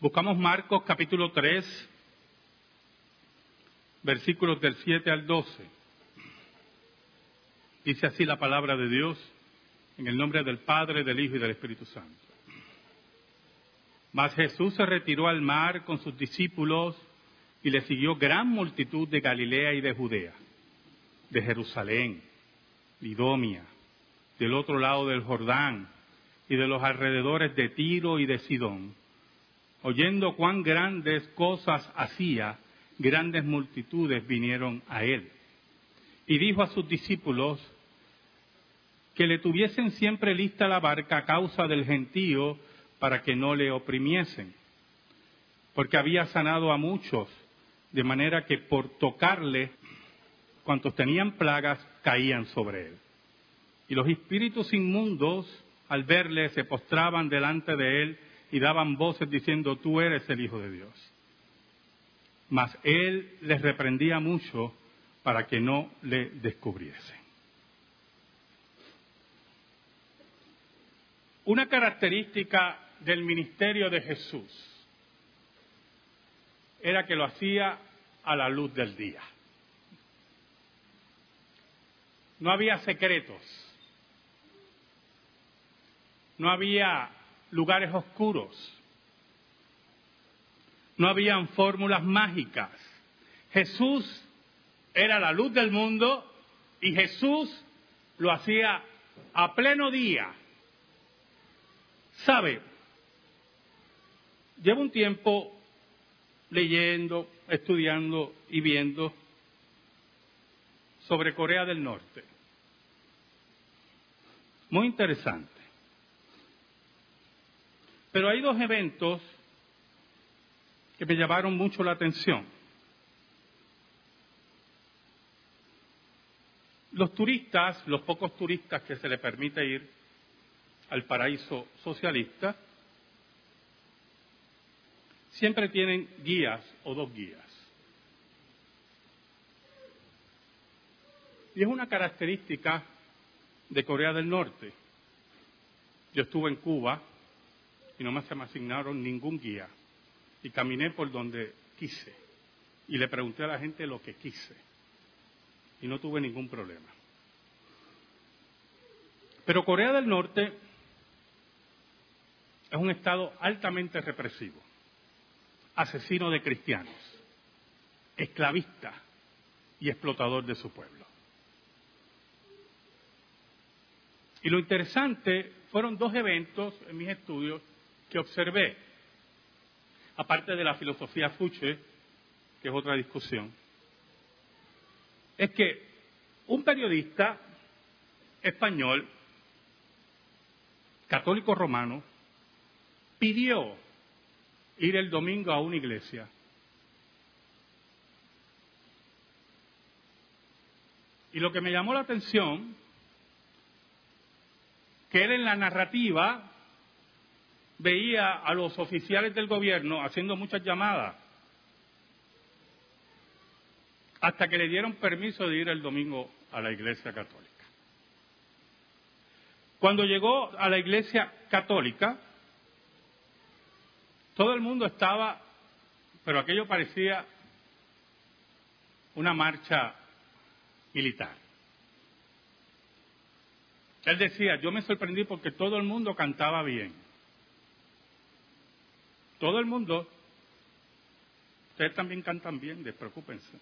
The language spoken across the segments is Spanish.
Buscamos Marcos capítulo 3, versículos del 7 al 12. Dice así la palabra de Dios en el nombre del Padre, del Hijo y del Espíritu Santo. Mas Jesús se retiró al mar con sus discípulos y le siguió gran multitud de Galilea y de Judea, de Jerusalén, Lidomia, del otro lado del Jordán y de los alrededores de Tiro y de Sidón. Oyendo cuán grandes cosas hacía, grandes multitudes vinieron a él. Y dijo a sus discípulos que le tuviesen siempre lista la barca a causa del gentío para que no le oprimiesen, porque había sanado a muchos, de manera que por tocarle, cuantos tenían plagas, caían sobre él. Y los espíritus inmundos, al verle, se postraban delante de él y daban voces diciendo, tú eres el Hijo de Dios. Mas él les reprendía mucho para que no le descubriesen. Una característica del ministerio de Jesús era que lo hacía a la luz del día. No había secretos, no había lugares oscuros, no habían fórmulas mágicas. Jesús era la luz del mundo y Jesús lo hacía a pleno día. ¿Sabe? Llevo un tiempo leyendo, estudiando y viendo sobre Corea del Norte. Muy interesante. Pero hay dos eventos que me llamaron mucho la atención. Los turistas, los pocos turistas que se les permite ir al paraíso socialista, siempre tienen guías o dos guías. Y es una característica de Corea del Norte. Yo estuve en Cuba y no me se me asignaron ningún guía. Y caminé por donde quise. Y le pregunté a la gente lo que quise. Y no tuve ningún problema. Pero Corea del Norte es un estado altamente represivo asesino de cristianos, esclavista y explotador de su pueblo. Y lo interesante fueron dos eventos en mis estudios que observé, aparte de la filosofía Fuche, que es otra discusión, es que un periodista español, católico romano, pidió ir el domingo a una iglesia. Y lo que me llamó la atención, que él en la narrativa veía a los oficiales del gobierno haciendo muchas llamadas, hasta que le dieron permiso de ir el domingo a la iglesia católica. Cuando llegó a la iglesia católica, todo el mundo estaba, pero aquello parecía una marcha militar. Él decía, yo me sorprendí porque todo el mundo cantaba bien. Todo el mundo, ustedes también cantan bien, despreocúpense.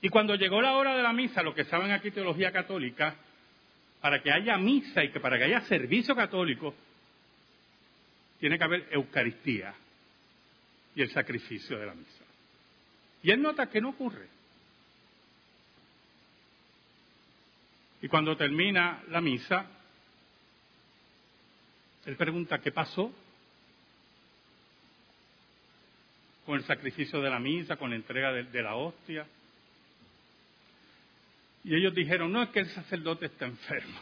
Y cuando llegó la hora de la misa, lo que saben aquí teología católica, para que haya misa y que para que haya servicio católico, tiene que haber Eucaristía y el sacrificio de la misa. Y él nota que no ocurre. Y cuando termina la misa, él pregunta, ¿qué pasó? Con el sacrificio de la misa, con la entrega de, de la hostia. Y ellos dijeron, no, es que el sacerdote está enfermo.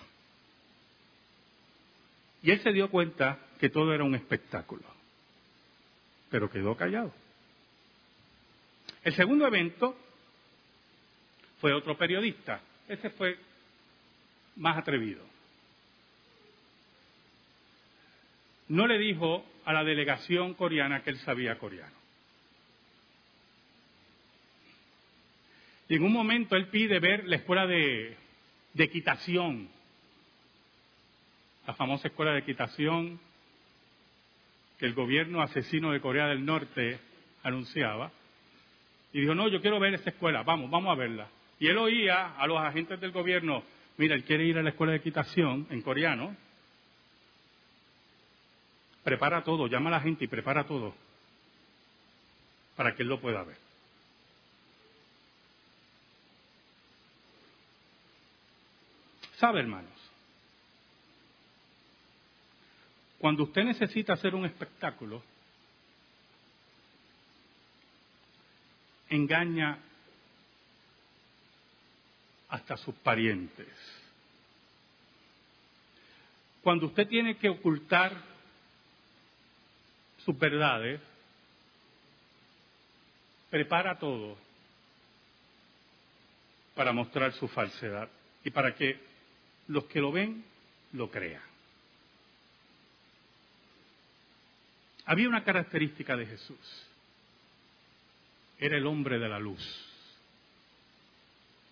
Y él se dio cuenta que todo era un espectáculo, pero quedó callado. El segundo evento fue otro periodista, ese fue más atrevido. No le dijo a la delegación coreana que él sabía coreano. Y en un momento él pide ver la escuela de, equitación, la famosa escuela de equitación que el gobierno asesino de Corea del Norte anunciaba. Y dijo, no, yo quiero ver esa escuela, vamos, vamos a verla. Y él oía a los agentes del gobierno, mira, él quiere ir a la escuela de equitación en coreano. Prepara todo, llama a la gente y prepara todo para que él lo pueda ver. ¿Sabe, hermanos? Cuando usted necesita hacer un espectáculo, engaña hasta sus parientes. Cuando usted tiene que ocultar sus verdades, prepara todo para mostrar su falsedad y para que los que lo ven lo crean. Había una característica de Jesús. Era el hombre de la luz.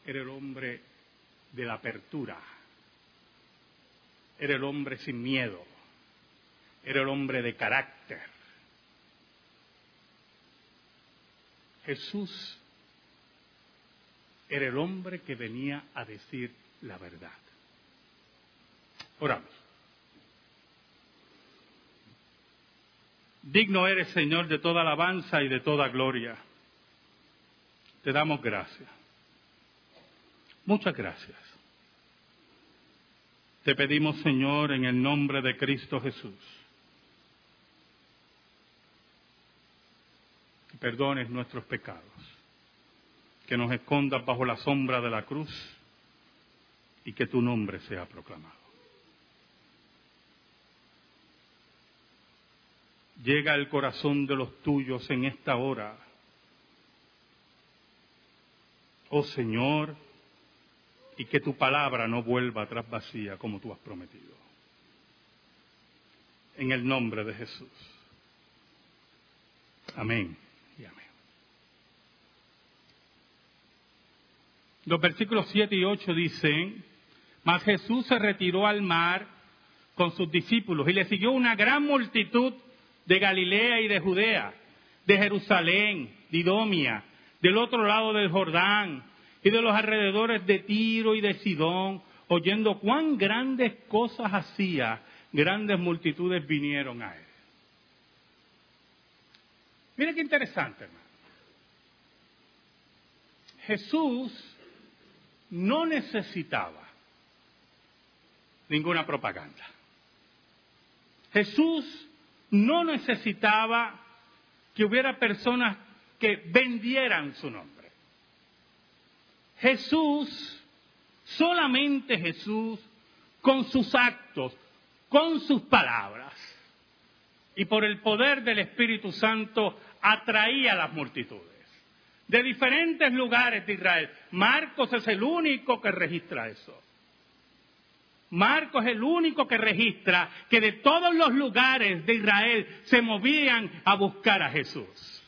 Era el hombre de la apertura. Era el hombre sin miedo. Era el hombre de carácter. Jesús era el hombre que venía a decir la verdad. Oramos. Digno eres, Señor, de toda alabanza y de toda gloria. Te damos gracias. Muchas gracias. Te pedimos, Señor, en el nombre de Cristo Jesús, perdones nuestros pecados, que nos escondas bajo la sombra de la cruz y que tu nombre sea proclamado. Llega al corazón de los tuyos en esta hora. Oh Señor, y que tu palabra no vuelva atrás vacía como tú has prometido. En el nombre de Jesús. Amén. Los versículos 7 y 8 dicen, mas Jesús se retiró al mar con sus discípulos y le siguió una gran multitud de Galilea y de Judea, de Jerusalén, de Idomia, del otro lado del Jordán y de los alrededores de Tiro y de Sidón, oyendo cuán grandes cosas hacía, grandes multitudes vinieron a él. Mire qué interesante, hermano. Jesús no necesitaba ninguna propaganda. Jesús no necesitaba que hubiera personas que vendieran su nombre. Jesús, solamente Jesús, con sus actos, con sus palabras y por el poder del Espíritu Santo, atraía a las multitudes de diferentes lugares de Israel. Marcos es el único que registra eso. Marcos es el único que registra que de todos los lugares de Israel se movían a buscar a Jesús.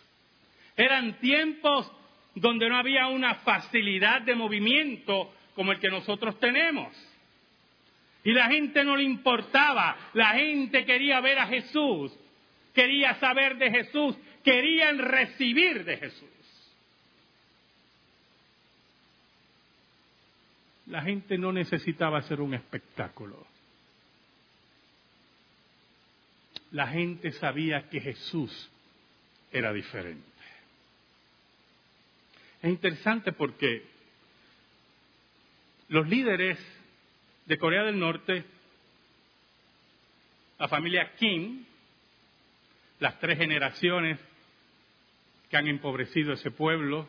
Eran tiempos donde no había una facilidad de movimiento como el que nosotros tenemos. Y la gente no le importaba, la gente quería ver a Jesús, quería saber de Jesús, querían recibir de Jesús. La gente no necesitaba hacer un espectáculo. La gente sabía que Jesús era diferente. Es interesante porque los líderes de Corea del Norte, la familia Kim, las tres generaciones que han empobrecido ese pueblo,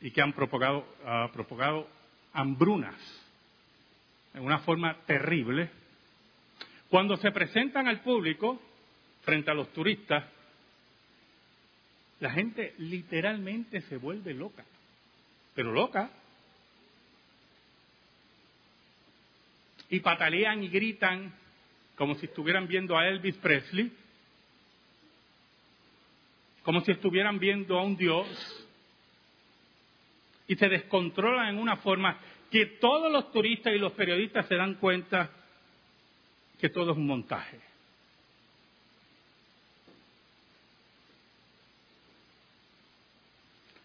y que han propagado, propagado hambrunas en una forma terrible, cuando se presentan al público frente a los turistas, la gente literalmente se vuelve loca, pero loca. Y patalean y gritan como si estuvieran viendo a Elvis Presley, como si estuvieran viendo a un Dios, y se descontrolan en una forma que todos los turistas y los periodistas se dan cuenta que todo es un montaje.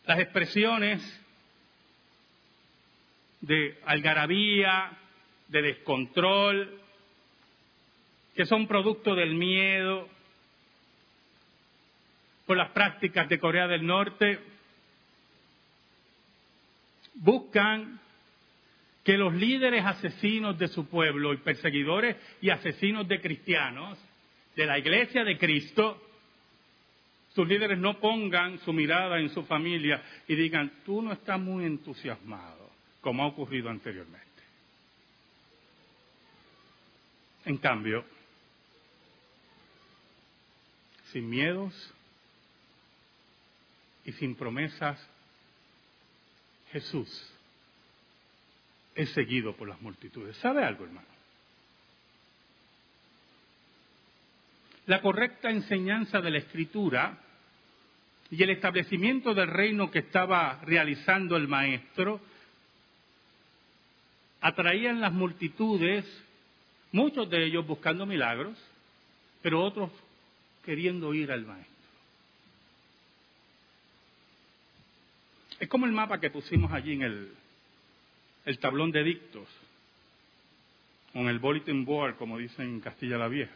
Las expresiones de algarabía, de descontrol, que son producto del miedo por las prácticas de Corea del Norte, buscan que los líderes asesinos de su pueblo y perseguidores y asesinos de cristianos de la iglesia de Cristo, sus líderes no pongan su mirada en su familia y digan, tú no estás muy entusiasmado, como ha ocurrido anteriormente. En cambio, sin miedos y sin promesas, Jesús es seguido por las multitudes. ¿Sabe algo, hermano? La correcta enseñanza de la Escritura y el establecimiento del reino que estaba realizando el Maestro atraían las multitudes, muchos de ellos buscando milagros, pero otros queriendo ir al Maestro. Es como el mapa que pusimos allí en el, tablón de dictos, con el bulletin board, como dicen en Castilla la Vieja,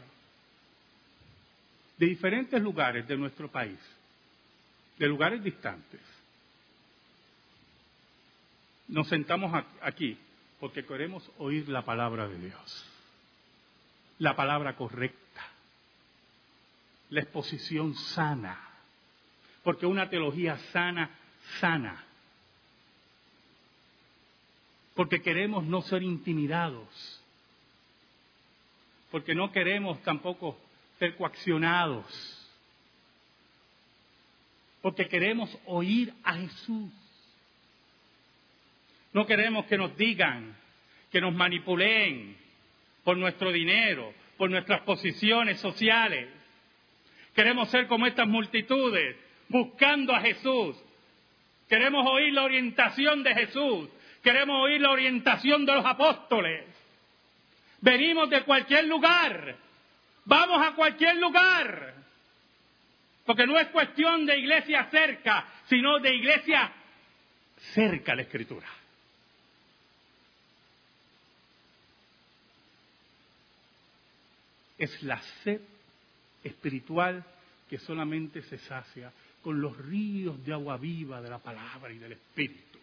de diferentes lugares de nuestro país, de lugares distantes. Nos sentamos aquí porque queremos oír la palabra de Dios, la palabra correcta, la exposición sana, porque una teología sana, sana, porque queremos no ser intimidados, porque no queremos tampoco ser coaccionados, porque queremos oír a Jesús. No queremos que nos digan, que nos manipulen por nuestro dinero, por nuestras posiciones sociales. Queremos ser como estas multitudes, buscando a Jesús. Queremos oír la orientación de Jesús. Queremos oír la orientación de los apóstoles. Venimos de cualquier lugar. Vamos a cualquier lugar. Porque no es cuestión de iglesia cerca, sino de iglesia cerca a la escritura. Es la sed espiritual que solamente se sacia con los ríos de agua viva de la palabra y del Espíritu.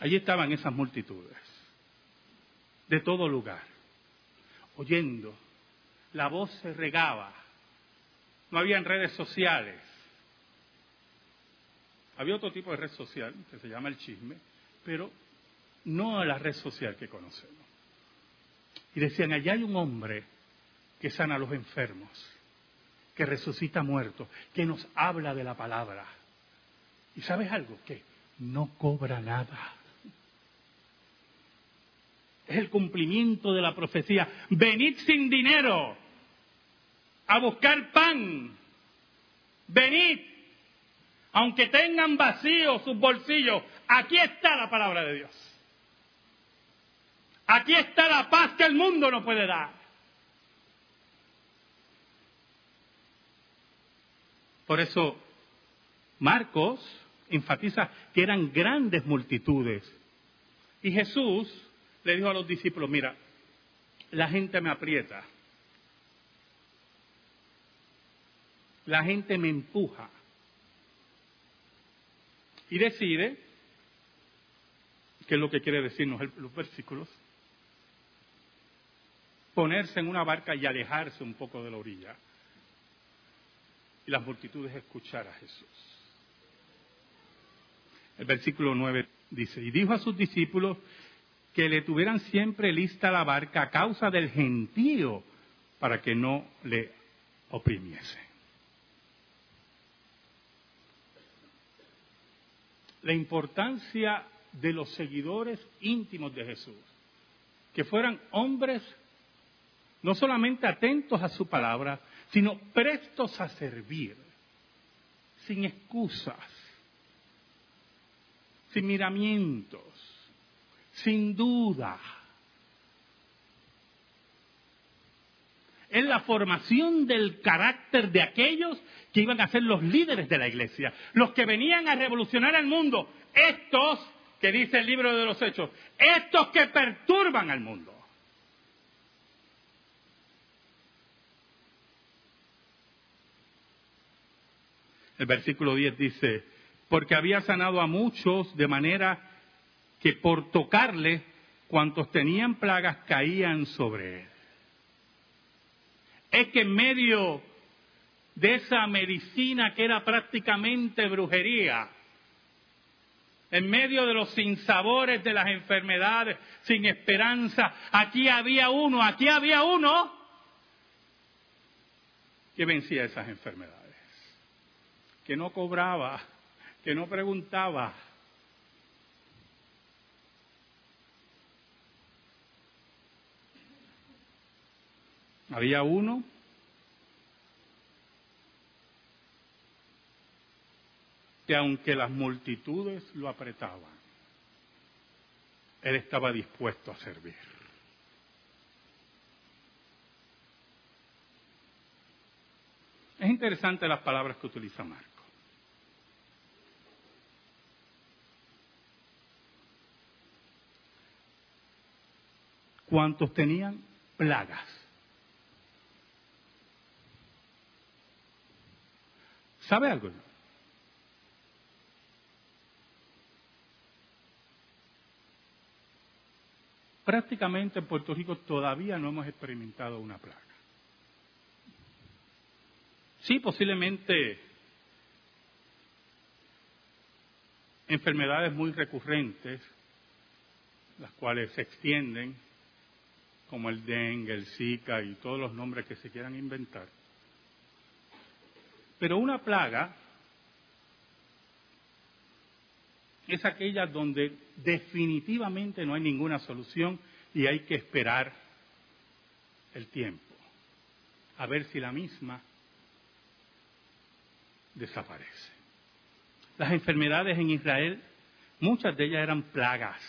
Allí estaban esas multitudes, de todo lugar, oyendo. La voz se regaba. No habían redes sociales. Había otro tipo de red social que se llama el chisme, pero no a la red social que conocemos. Y decían, allá hay un hombre que sana a los enfermos, que resucita muertos, que nos habla de la palabra. ¿Y sabes algo? Que no cobra nada es el cumplimiento de la profecía. Venid sin dinero a buscar pan. Venid, aunque tengan vacíos sus bolsillos, aquí está la palabra de Dios. Aquí está la paz que el mundo no puede dar. Por eso Marcos enfatiza que eran grandes multitudes. Y Jesús le dijo a los discípulos, mira, la gente me aprieta, la gente me empuja y decide, que es lo que quiere decirnos los versículos, ponerse en una barca y alejarse un poco de la orilla y las multitudes escuchar a Jesús. El versículo 9 dice, y dijo a sus discípulos, que le tuvieran siempre lista la barca a causa del gentío para que no le oprimiese. La importancia de los seguidores íntimos de Jesús, que fueran hombres no solamente atentos a su palabra, sino prestos a servir, sin excusas, sin miramientos, sin duda. Es la formación del carácter de aquellos que iban a ser los líderes de la iglesia, los que venían a revolucionar el mundo, estos que dice el libro de los hechos, estos que perturban al mundo. El versículo 10 dice, porque había sanado a muchos de manera que por tocarle, cuantos tenían plagas caían sobre él. Es que en medio de esa medicina que era prácticamente brujería, en medio de los sinsabores de las enfermedades, sin esperanza, aquí había uno, aquí había uno que vencía esas enfermedades, que no cobraba, que no preguntaba. Había uno que aunque las multitudes lo apretaban, él estaba dispuesto a servir. Es interesante las palabras que utiliza Marco. ¿Cuántos tenían plagas? ¿Sabe algo? prácticamente en Puerto Rico todavía no hemos experimentado una plaga. Sí, posiblemente enfermedades muy recurrentes, las cuales se extienden, como el dengue, el zika y todos los nombres que se quieran inventar. Pero una plaga es aquella donde definitivamente no hay ninguna solución y hay que esperar el tiempo, a ver si la misma desaparece. Las enfermedades en Israel, muchas de ellas eran plagas.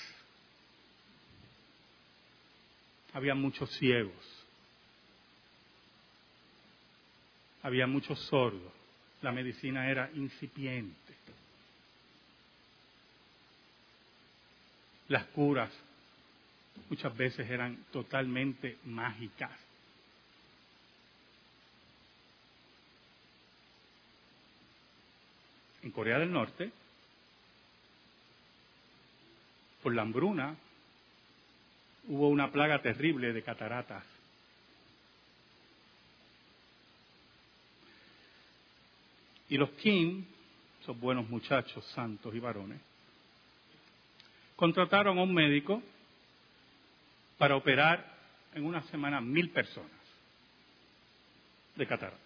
Había muchos ciegos, había muchos sordos, la medicina era incipiente. Las curas muchas veces eran totalmente mágicas. En Corea del Norte, por la hambruna, hubo una plaga terrible de cataratas. Y los Kim, esos buenos muchachos, santos y varones, contrataron a un médico para operar en una semana mil personas de catarata.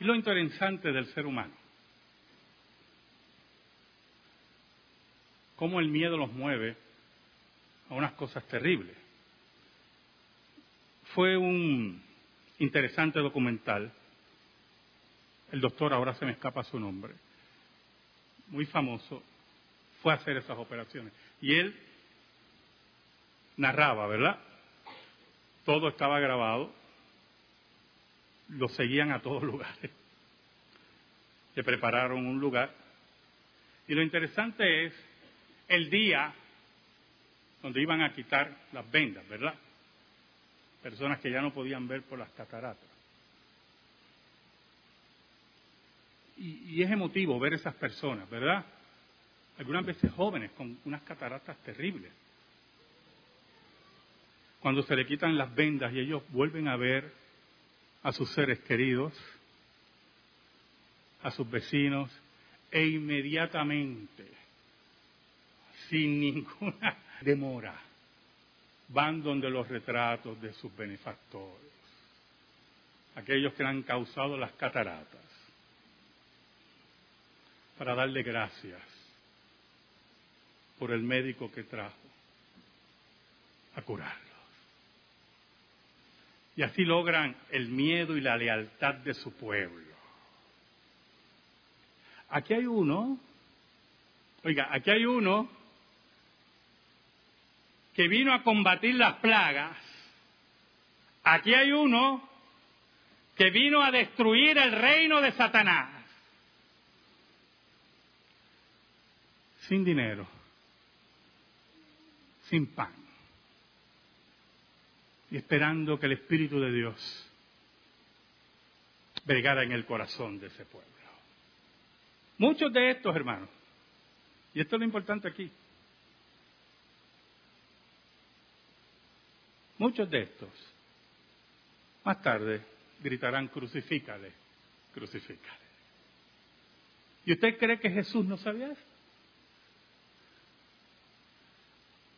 Y lo interesante del ser humano, cómo el miedo los mueve a unas cosas terribles. Fue un interesante documental, el doctor, ahora se me escapa su nombre, muy famoso, fue a hacer esas operaciones. Y él narraba, ¿verdad? Todo estaba grabado, lo seguían a todos lugares, le prepararon un lugar. Y lo interesante es el día donde iban a quitar las vendas, ¿verdad? Personas que ya no podían ver por las cataratas. y, es emotivo ver esas personas, ¿verdad? Algunas veces jóvenes con unas cataratas terribles. Cuando se le quitan las vendas y ellos vuelven a ver a sus seres queridos, a sus vecinos, e inmediatamente, sin ninguna demora, van donde los retratos de sus benefactores, aquellos que han causado las cataratas para darle gracias por el médico que trajo a curarlos. Y así logran el miedo y la lealtad de su pueblo. Aquí hay uno, oiga, aquí hay uno que vino a combatir las plagas. Aquí hay uno que vino a destruir el reino de Satanás. Sin dinero, sin pan, y esperando que el Espíritu de Dios bregara en el corazón de ese pueblo. Muchos de estos, hermanos, y esto es lo importante aquí, muchos de estos, más tarde gritarán, crucifícale, crucifícale. ¿Y usted cree que Jesús no sabía eso?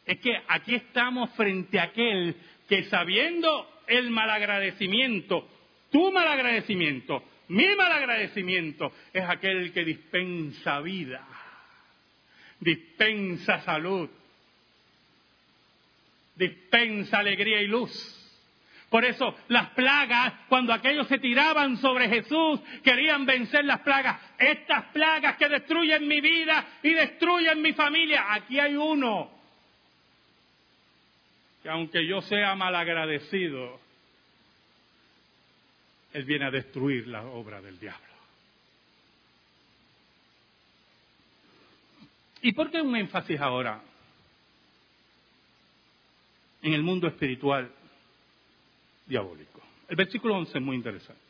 Es que aquí estamos frente a aquel que sabiendo el malagradecimiento, tu malagradecimiento, mi malagradecimiento, es aquel que dispensa vida, dispensa salud, dispensa alegría y luz. Por eso las plagas, cuando aquellos se tiraban sobre Jesús, querían vencer las plagas. Estas plagas que destruyen mi vida y destruyen mi familia. Aquí hay uno que aunque yo sea malagradecido, Él viene a destruir la obra del diablo. ¿Y por qué un énfasis ahora en el mundo espiritual diabólico? El versículo 11 es muy interesante.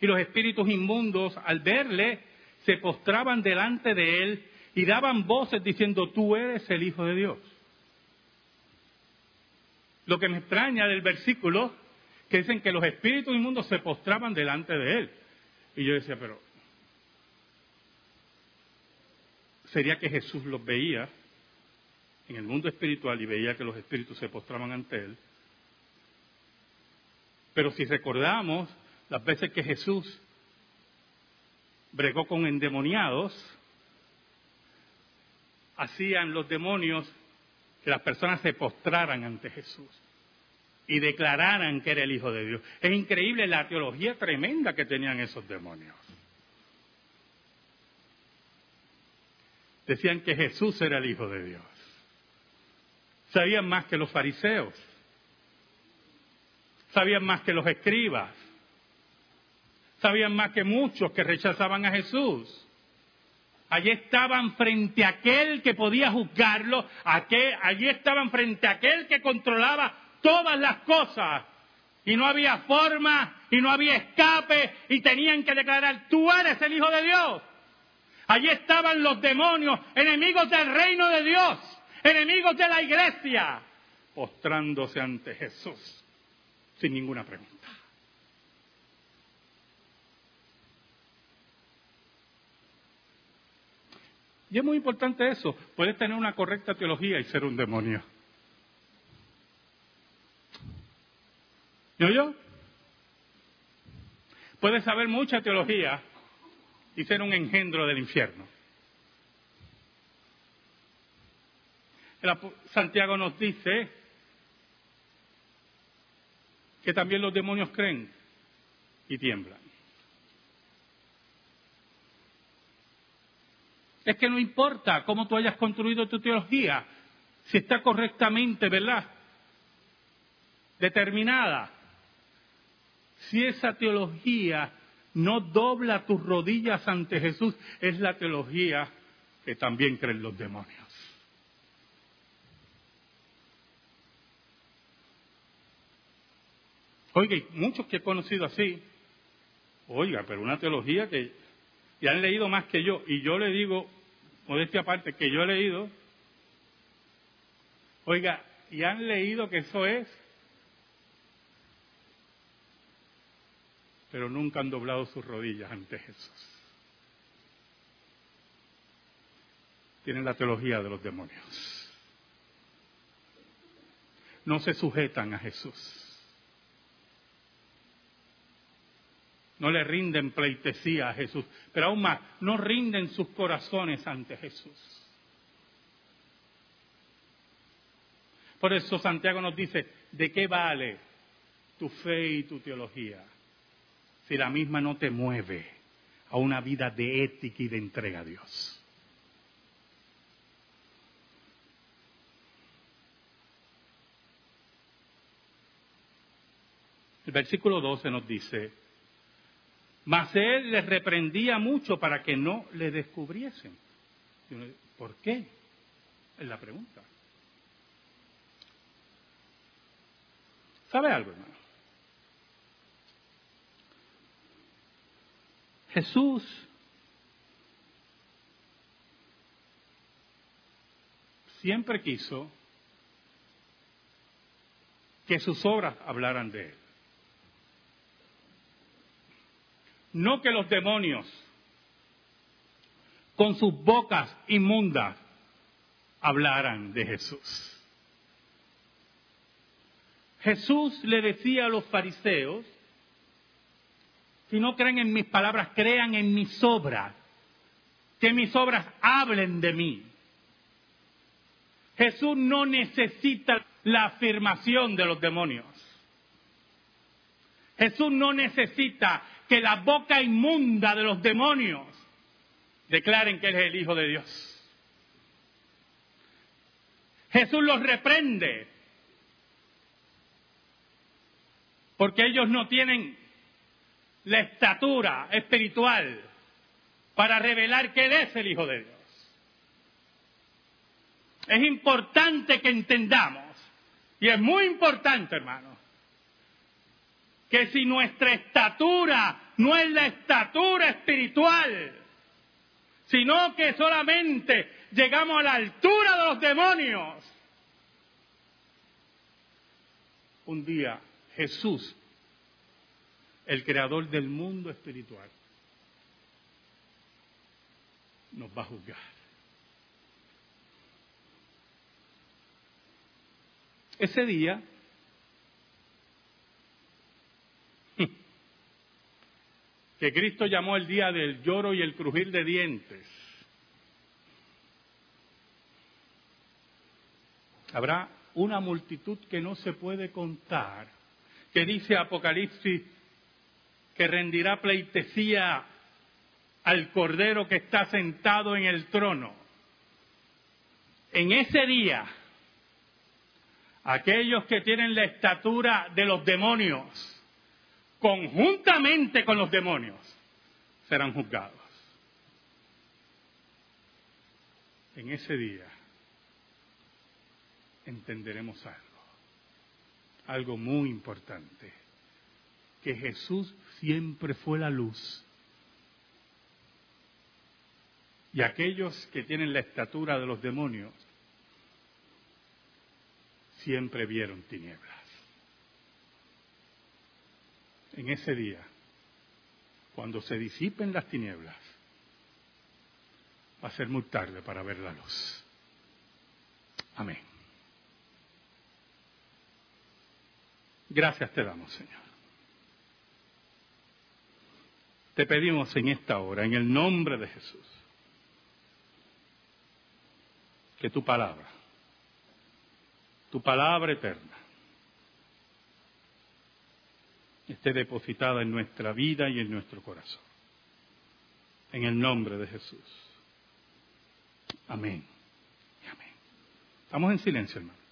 Y los espíritus inmundos, al verle, se postraban delante de él y daban voces diciendo, tú eres el Hijo de Dios. Lo que me extraña del versículo, que dicen que los espíritus inmundos se postraban delante de él. Y yo decía, pero sería que Jesús los veía en el mundo espiritual y veía que los espíritus se postraban ante él. Pero si recordamos las veces que Jesús bregó con endemoniados, hacían los demonios que las personas se postraran ante Jesús y declararan que era el Hijo de Dios. Es increíble la teología tremenda que tenían esos demonios. Decían que Jesús era el Hijo de Dios. Sabían más que los fariseos. Sabían más que los escribas. Sabían más que muchos que rechazaban a Jesús. Allí estaban frente a aquel que podía juzgarlo, allí estaban frente a aquel que controlaba todas las cosas. Y no había forma, y no había escape, y tenían que declarar, tú eres el Hijo de Dios. Allí estaban los demonios, enemigos del reino de Dios, enemigos de la iglesia, postrándose ante Jesús, sin ninguna pregunta. Y es muy importante eso. Puedes tener una correcta teología y ser un demonio. ¿Yo yo? Puedes saber mucha teología y ser un engendro del infierno. Santiago nos dice que también los demonios creen y tiemblan. Es que no importa cómo tú hayas construido tu teología, si está correctamente, ¿verdad? Determinada. Si esa teología no dobla tus rodillas ante Jesús, es la teología que también creen los demonios. Oiga, muchos que he conocido así, oiga, pero una teología que y han leído más que yo, y yo le digo, modestia aparte, que yo he leído, oiga, y han leído que eso es, pero nunca han doblado sus rodillas ante Jesús. Tienen la teología de los demonios. No se sujetan a Jesús. No le rinden pleitesía a Jesús, pero aún más, no rinden sus corazones ante Jesús. Por eso Santiago nos dice, ¿de qué vale tu fe y tu teología si la misma no te mueve a una vida de ética y de entrega a Dios? El versículo 12 nos dice, mas él les reprendía mucho para que no le descubriesen. ¿Por qué? Es la pregunta. ¿Sabe algo, hermano? Jesús siempre quiso que sus obras hablaran de él. No que los demonios, con sus bocas inmundas, hablaran de Jesús. Jesús le decía a los fariseos, si no creen en mis palabras, crean en mis obras, que mis obras hablen de mí. Jesús no necesita la afirmación de los demonios. Jesús no necesita que la boca inmunda de los demonios declaren que Él es el Hijo de Dios. Jesús los reprende porque ellos no tienen la estatura espiritual para revelar que Él es el Hijo de Dios. Es importante que entendamos, y es muy importante, hermano, que si nuestra estatura no es la estatura espiritual, sino que solamente llegamos a la altura de los demonios, un día Jesús, el creador del mundo espiritual, nos va a juzgar. Ese día que Cristo llamó el día del lloro y el crujir de dientes. Habrá una multitud que no se puede contar, que dice Apocalipsis que rendirá pleitesía al Cordero que está sentado en el trono. En ese día, aquellos que tienen la estatura de los demonios, conjuntamente con los demonios, serán juzgados. En ese día entenderemos algo, algo muy importante, que Jesús siempre fue la luz. Y aquellos que tienen la estatura de los demonios siempre vieron tinieblas en ese día, cuando se disipen las tinieblas, va a ser muy tarde para ver la luz. Amén. Gracias te damos, Señor. Te pedimos en esta hora, en el nombre de Jesús, que tu palabra, tu palabra eterna, esté depositada en nuestra vida y en nuestro corazón. En el nombre de Jesús. Amén. Amén. Estamos en silencio, hermano.